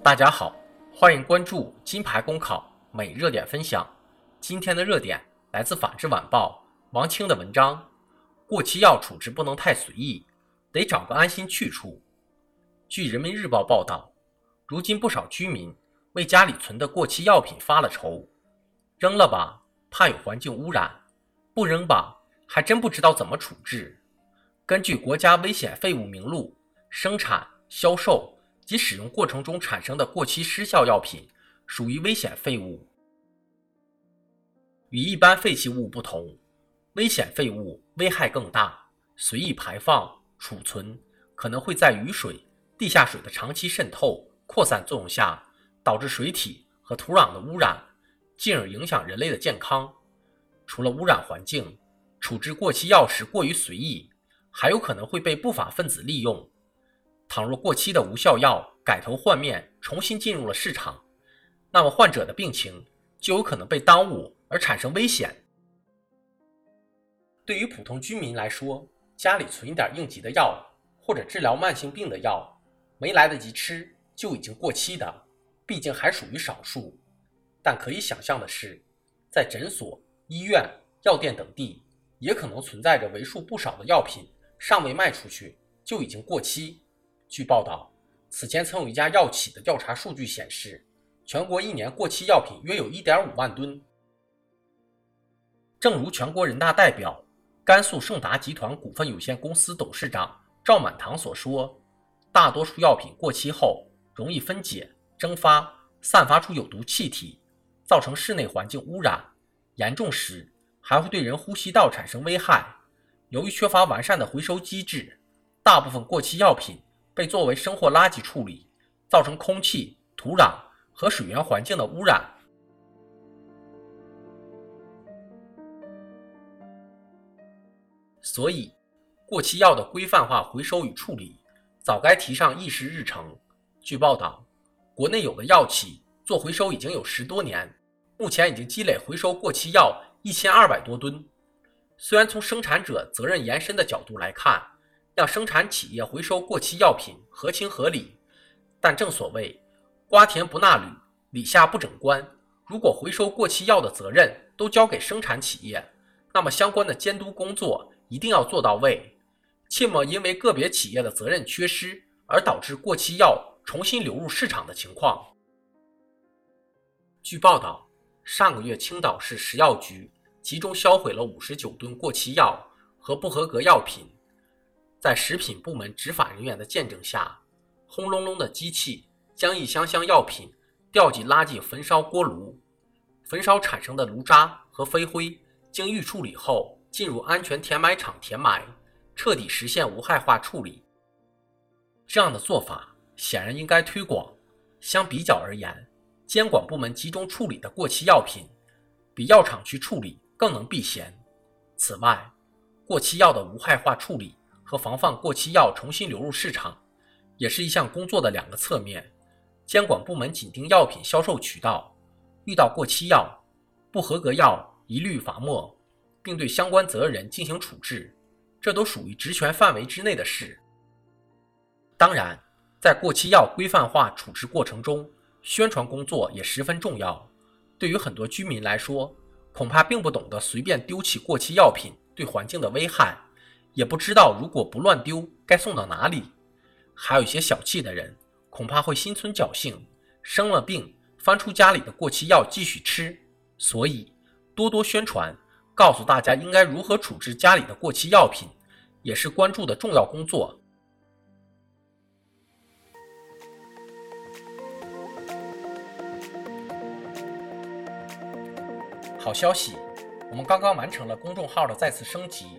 大家好，欢迎关注金牌公考每热点分享。今天的热点来自《法制晚报》王清的文章：过期药处置不能太随意，得找个安心去处。据人民日报报道，如今不少居民为家里存的过期药品发了愁，扔了吧，怕有环境污染；不扔吧，还真不知道怎么处置。根据国家危险废物名录，生产、销售。及使用过程中产生的过期失效药品属于危险废物。与一般废弃物不同，危险废物危害更大，随意排放、储存可能会在雨水、地下水的长期渗透、扩散作用下，导致水体和土壤的污染，进而影响人类的健康。除了污染环境，处置过期药时过于随意，还有可能会被不法分子利用。倘若过期的无效药改头换面，重新进入了市场，那么患者的病情就有可能被耽误而产生危险。对于普通居民来说，家里存一点应急的药或者治疗慢性病的药，没来得及吃就已经过期的，毕竟还属于少数。但可以想象的是，在诊所、医院、药店等地，也可能存在着为数不少的药品尚未卖出去就已经过期。据报道，此前曾有一家药企的调查数据显示，全国一年过期药品约有1.5万吨。正如全国人大代表、甘肃盛达集团股份有限公司董事长赵满堂所说，大多数药品过期后容易分解、蒸发、散发出有毒气体，造成室内环境污染，严重时还会对人呼吸道产生危害。由于缺乏完善的回收机制，大部分过期药品。被作为生活垃圾处理，造成空气、土壤和水源环境的污染。所以，过期药的规范化回收与处理早该提上议事日程。据报道，国内有的药企做回收已经有十多年，目前已经积累回收过期药一千二百多吨。虽然从生产者责任延伸的角度来看，让生产企业回收过期药品合情合理，但正所谓“瓜田不纳履，李下不整官”。如果回收过期药的责任都交给生产企业，那么相关的监督工作一定要做到位，切莫因为个别企业的责任缺失而导致过期药重新流入市场的情况。据报道，上个月青岛市食药局集中销毁了五十九吨过期药和不合格药品。在食品部门执法人员的见证下，轰隆隆的机器将一箱箱药品吊进拉进焚烧锅炉，焚烧产生的炉渣和飞灰经预处理后进入安全填埋场填埋，彻底实现无害化处理。这样的做法显然应该推广。相比较而言，监管部门集中处理的过期药品，比药厂去处理更能避嫌。此外，过期药的无害化处理。和防范过期药重新流入市场，也是一项工作的两个侧面。监管部门紧盯药品销售渠道，遇到过期药、不合格药一律罚没，并对相关责任人进行处置，这都属于职权范围之内的事。当然，在过期药规范化处置过程中，宣传工作也十分重要。对于很多居民来说，恐怕并不懂得随便丢弃过期药品对环境的危害。也不知道如果不乱丢该送到哪里，还有一些小气的人恐怕会心存侥幸，生了病翻出家里的过期药继续吃。所以多多宣传，告诉大家应该如何处置家里的过期药品，也是关注的重要工作。好消息，我们刚刚完成了公众号的再次升级。